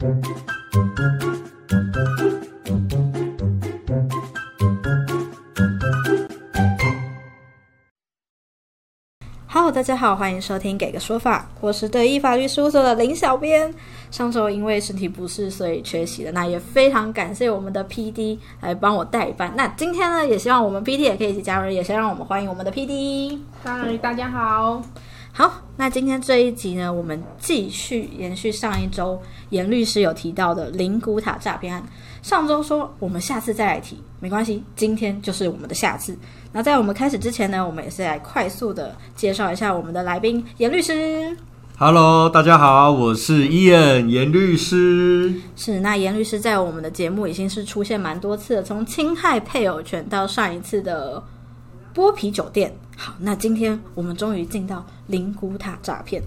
Hello，大家好，欢迎收听《给个说法》，我是德意法律事务所的林小编。上周因为身体不适，所以缺席了。那也非常感谢我们的 PD 来帮我代班。那今天呢，也希望我们 PD 也可以一起加入，也先让我们欢迎我们的 PD。嗨，大家好。好，那今天这一集呢，我们继续延续上一周严律师有提到的灵骨塔诈骗案。上周说我们下次再来提，没关系，今天就是我们的下次。那在我们开始之前呢，我们也是来快速的介绍一下我们的来宾严律师。Hello，大家好，我是伊恩严律师。是，那严律师在我们的节目已经是出现蛮多次了，从侵害配偶权到上一次的剥皮酒店。好，那今天我们终于进到灵骨塔诈骗。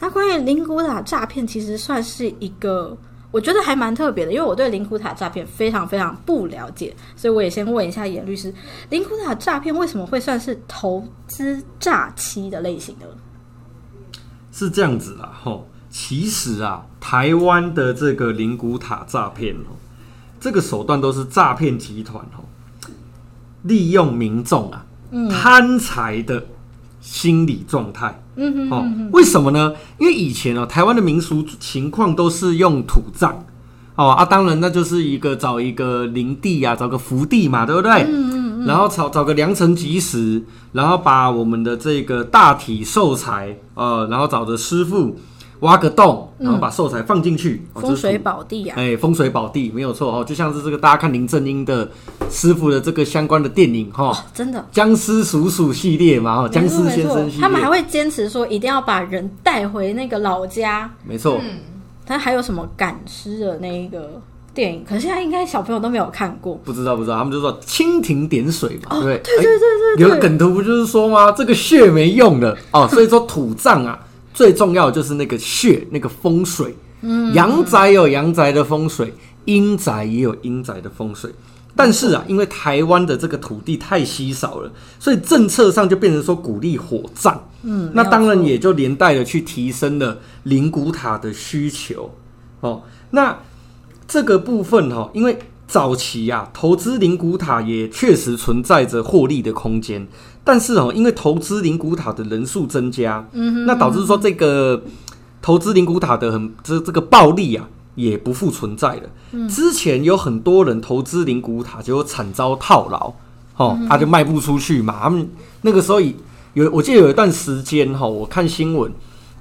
那关于灵骨塔诈骗，其实算是一个我觉得还蛮特别的，因为我对灵骨塔诈骗非常非常不了解，所以我也先问一下严律师，灵骨塔诈骗为什么会算是投资诈欺的类型的？是这样子啦，吼，其实啊，台湾的这个灵骨塔诈骗哦，这个手段都是诈骗集团哦，利用民众啊贪财的心理状态。嗯哼哦，为什么呢？因为以前哦，台湾的民俗情况都是用土葬。哦啊，当然那就是一个找一个灵地啊，找个福地嘛，对不对？嗯嗯嗯。然后找找个良辰吉时，然后把我们的这个大体寿材，呃，然后找着师傅挖个洞，然后把寿材放进去。哦风水。宝地啊，哎，风水宝地没有错哦，就像是这个大家看林正英的师傅的这个相关的电影哈，真的。僵尸叔叔系列嘛，哈，僵尸先生系列，他们还会坚持说一定要把人带回那个老家。没错，他还有什么赶尸的那一个电影？可是现在应该小朋友都没有看过。不知道不知道，他们就说蜻蜓点水嘛，对不对？哦对对对对有个梗图不就是说吗？这个血没用的哦，所以说土葬啊，最重要的就是那个穴，那个风水。嗯，阳宅有阳宅的风水，阴宅也有阴宅的风水。但是啊，因为台湾的这个土地太稀少了，所以政策上就变成说鼓励火葬。嗯，那当然也就连带的去提升了灵骨塔的需求。哦，那这个部分哈、因为早期啊，投资灵骨塔也确实存在着获利的空间，但是哦，因为投资灵骨塔的人数增加，嗯那导致说这个投资灵骨塔的很这这个暴利啊，也不复存在了。之前有很多人投资灵骨塔，结果惨遭套牢，哦，他、就卖不出去嘛。他们那个时候有，我记得有一段时间哈、我看新闻。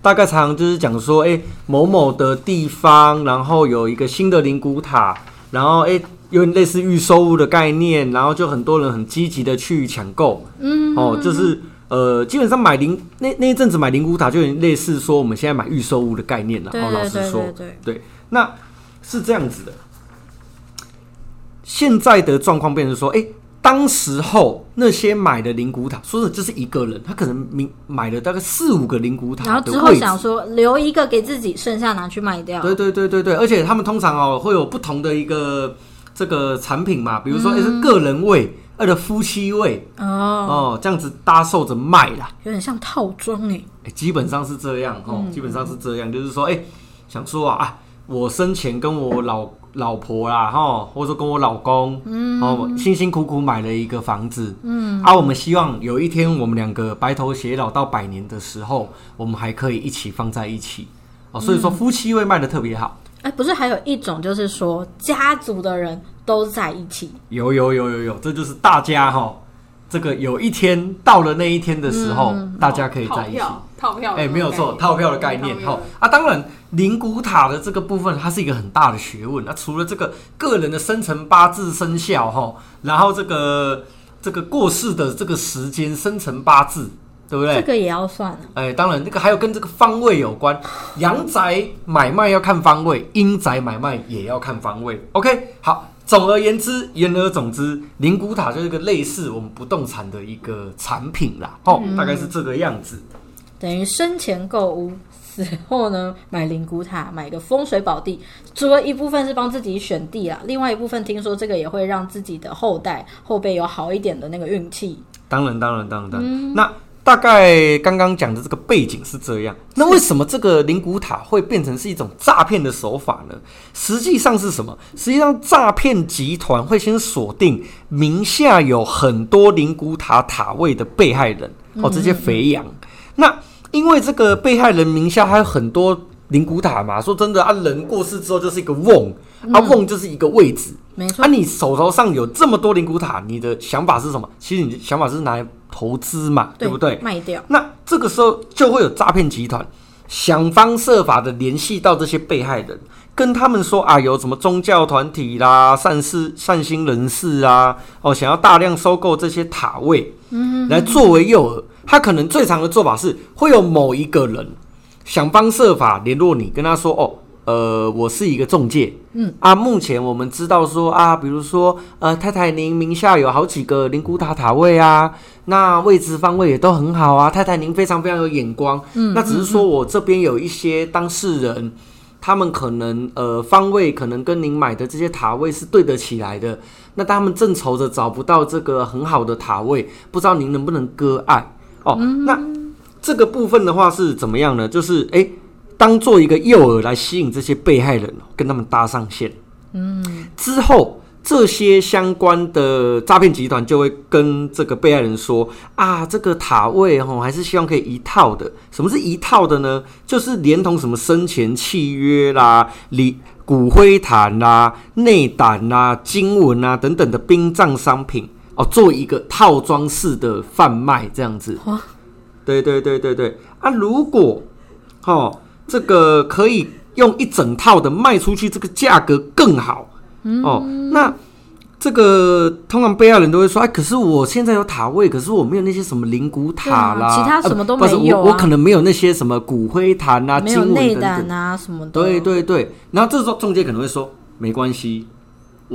大概常常就是讲说，哎、某某的地方，然后有一个新的灵骨塔，然后哎、有点类似预售物的概念，然后就很多人很积极的去抢购，嗯，哦，就是呃，基本上买灵那那一阵子买灵骨塔，就有点类似说我们现在买预售物的概念了。哦，老实说，对对，那是这样子的。现在的状况变成说，哎、当时候那些买的灵骨塔，说的就是一个人，他可能明买了大概四五个灵骨塔然后之后想说留一个给自己，剩下拿去卖掉。对对对对对，而且他们通常哦会有不同的一个这个产品嘛，比如说哎、诶是个人位，或者夫妻位哦，哦，这样子搭售着卖啦。有点像套装哎。哎、基本上是这样哦，基本上是这样，就是说，哎、想说啊，啊，我生前跟我老老婆啦，哈，或者说跟我老公，嗯，哦，辛辛苦苦买了一个房子，嗯，啊，我们希望有一天我们两个白头偕老到百年的时候，我们还可以一起放在一起，哦，所以说夫妻位卖的特别好。哎，不是还有一种就是说家族的人都在一起，有有有有有，这就是大家哈，这个有一天到了那一天的时候，大家可以在一起。套票，套票，哎、没有错，套票的概念。哈、啊，当然灵骨塔的这个部分，它是一个很大的学问。那、除了这个个人的生辰八字生肖哈，然后这个这个过世的这个时间生辰八字，对不对？这个也要算啊。哎，当然，这个还有跟这个方位有关。阳宅买卖要看方位，阴宅买卖也要看方位。OK，好。总而言之，言而总之，灵骨塔就是一个类似我们不动产的一个产品啦。哦，大概是这个样子。等于生前购屋，死后呢买灵骨塔，买个风水宝地。除了一部分是帮自己选地啦，另外一部分听说这个也会让自己的后代后辈有好一点的那个运气。当然，当然，当然，当然。那大概刚刚讲的这个背景是这样。那为什么这个灵骨塔会变成是一种诈骗的手法呢？实际上是什么？实际上诈骗集团会先锁定名下有很多灵骨塔塔位的被害人哦，这些肥羊。那因为这个被害人名下还有很多灵骨塔嘛，说真的啊，人过世之后就是一个瓮，啊瓮就是一个位置。没错啊，，你手头上有这么多灵骨塔，你的想法是什么？其实你的想法是拿来投资嘛，对不对？卖掉，那这个时候就会有诈骗集团想方设法的联系到这些被害人，跟他们说啊，有什么宗教团体啦、善事、善心人士啊，哦，想要大量收购这些塔位，嗯，来作为诱饵。他可能最常的做法是，会有某一个人想方设法联络你，跟他说哦。呃，我是一个中介，嗯啊，目前我们知道说啊，比如说呃，太太您名下有好几个灵骨塔塔位啊，那位置方位也都很好啊，太太您非常非常有眼光，嗯，那只是说我这边有一些当事人，他们可能呃方位可能跟您买的这些塔位是对得起来的，那他们正愁着找不到这个很好的塔位，不知道您能不能割爱哦？那这个部分的话是怎么样呢？就是诶。当做一个诱饵来吸引这些被害人，跟他们搭上线。嗯，之后这些相关的诈骗集团就会跟这个被害人说：“啊，这个塔位哦，还是希望可以一套的。什么是一套的呢？就是连同什么生前契约啦、礼骨灰坛啦、内胆啦、经文啊等等的殡葬商品哦，做一个套装式的贩卖这样子。哇对对对对对啊！如果哦。这个可以用一整套的卖出去，这个价格更好、哦。那这个通常被害人都会说：“哎，可是我现在有塔位，可是我没有那些什么灵骨塔啦，啊其他什么都没有啊。我，我可能没有那些什么骨灰坛啊、没有经文等内胆等。啊什么的，对对对，然后这时候中介可能会说：没关系，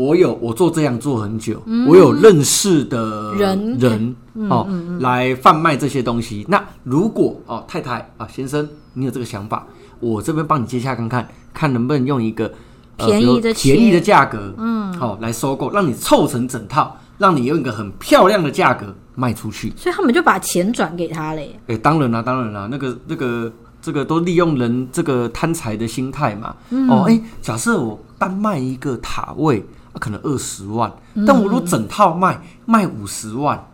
我有我做这样做很久，我有认识的人人哦、来贩卖这些东西。那如果哦太太啊先生，你有这个想法，我这边帮你接洽看看，看能不能用一个、呃、便宜的便宜的价格，嗯，好、来收购，让你凑成整套，让你用一个很漂亮的价格卖出去。所以他们就把钱转给他嘞。哎、当然啦，当然啦，那个、那个、这个都利用人这个贪财的心态嘛。哦，哎、假设我单卖一个塔位，啊、可能二十万，但我如果整套卖，卖五十万，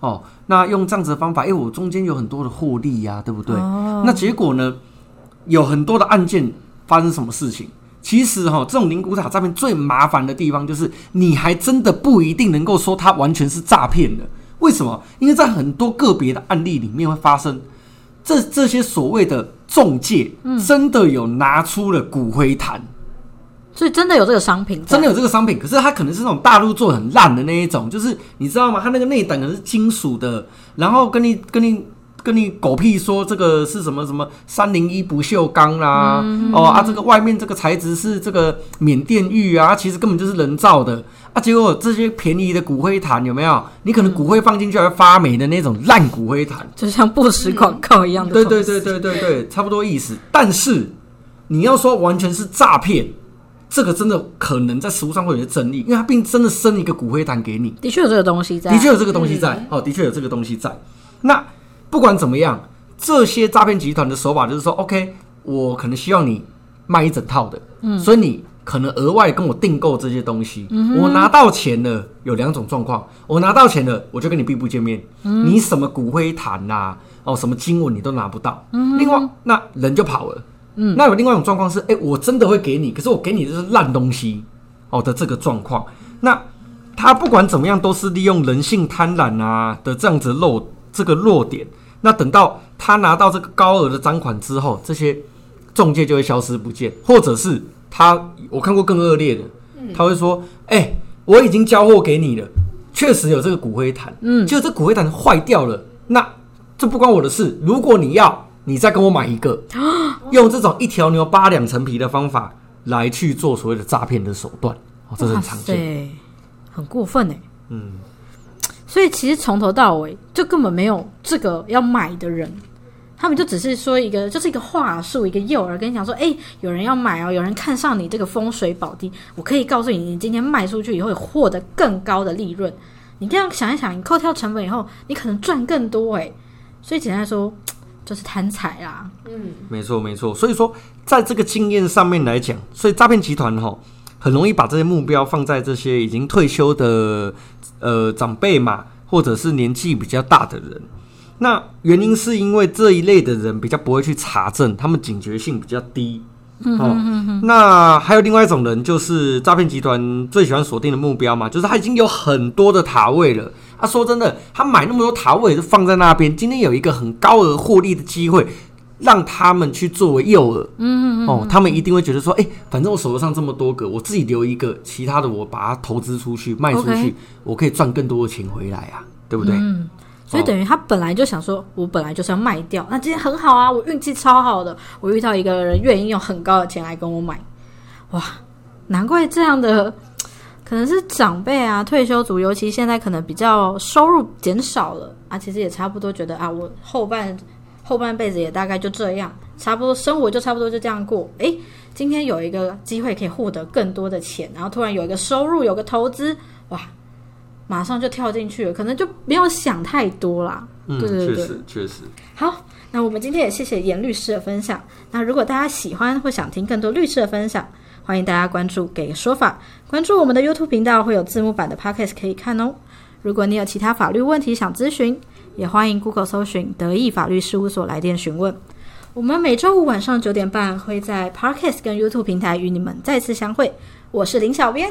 哦，那用这样子的方法，因为、我中间有很多的获利呀、对不对？那结果呢，有很多的案件发生什么事情？其实哈、这种灵骨塔诈骗最麻烦的地方就是，你还真的不一定能够说它完全是诈骗的。为什么？因为在很多个别的案例里面会发生，这这些所谓的中介，真的有拿出了骨灰坛，所以真的有这个商品，真的有这个商品，可是它可能是那种大陆做得很烂的那一种，就是你知道吗？它那个内胆可能是金属的，然后跟你跟你跟你狗屁说这个是什么什么三零一不锈钢啦、哦啊，这个外面这个材质是这个缅甸玉啊，其实根本就是人造的啊。结果这些便宜的骨灰坛有没有？你可能骨灰放进去还会发霉的那种烂骨灰坛。就像不实广告一样的。对对对，对对对，差不多意思。但是你要说完全是诈骗，这个真的可能在实物上会有些争议，因为他并真的生一个骨灰坛给你，的确有这个东西在，的确有这个东西在，哦，的确有这个东西在。那不管怎么样，这些诈骗集团的手法就是说，OK，我可能希望你卖一整套的，嗯，所以你可能额外跟我订购这些东西，我拿到钱了，有两种状况，我拿到钱了，我就跟你并不见面，你什么骨灰坛呐、哦，什么经文你都拿不到，嗯另外那人就跑了。嗯，那有另外一种状况是，哎、我真的会给你，可是我给你的是烂东西，哦的这个状况。那他不管怎么样，都是利用人性贪婪啊的这样子漏这个弱点。那等到他拿到这个高额的赃款之后，这些中介就会消失不见，或者是他我看过更恶劣的，他会说：“哎、我已经交货给你了，确实有这个骨灰坛，嗯，就这骨灰坛坏掉了，那这不关我的事。如果你要，你再跟我买一个，用这种一条牛扒两层皮的方法来去做所谓的诈骗的手段，哦，这是很常见。对，很过分哎。嗯，所以其实从头到尾就根本没有这个要买的人，他们就只是说一个，就是一个话术，一个诱饵，跟你讲说，哎、有人要买哦，有人看上你这个风水宝地，我可以告诉你，你今天卖出去以后，会获得更高的利润。你这样想一想，你扣掉成本以后，你可能赚更多哎。所以简单来说，就是贪财啦。嗯，没错，没错。所以说，在这个经验上面来讲，所以诈骗集团哈，很容易把这些目标放在这些已经退休的呃长辈嘛，或者是年纪比较大的人。那原因是因为这一类的人比较不会去查证，他们警觉性比较低。哦，那还有另外一种人，就是诈骗集团最喜欢锁定的目标嘛，就是他已经有很多的塔位了。他、说真的，他买那么多塔位就放在那边，今天有一个很高额获利的机会，让他们去作为诱饵。嗯哦，他们一定会觉得说，哎、反正我手头上这么多个，我自己留一个，其他的我把它投资出去，卖出去我可以赚更多的钱回来啊，对不对？嗯所以等于他本来就想说，我本来就是要卖掉，那今天很好啊，我运气超好的，我遇到一个人愿意用很高的钱来跟我买，哇，难怪这样的可能是长辈啊、退休族，尤其现在可能比较收入减少了啊，其实也差不多觉得啊，我后半后半辈子也大概就这样，差不多生活就差不多就这样过。诶，今天有一个机会可以获得更多的钱，然后突然有一个收入，有个投资，哇，马上就跳进去了，可能就没有想太多啦。嗯，对对对确实确实。好，那我们今天也谢谢严律师的分享。那如果大家喜欢或想听更多律师的分享，欢迎大家关注“给个说法”，关注我们的 YouTube 频道，会有字幕版的 Podcast 可以看哦。如果你有其他法律问题想咨询，也欢迎 Google 搜寻德意法律事务所来电询问。我们每周五晚上九点半会在 Parkes 跟 YouTube 平台与你们再次相会。我是林小编，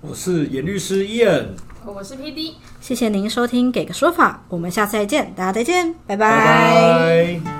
我是严律师 Ian，我是 P D。谢谢您收听《给个说法》，我们下次再见，大家再见，拜拜拜。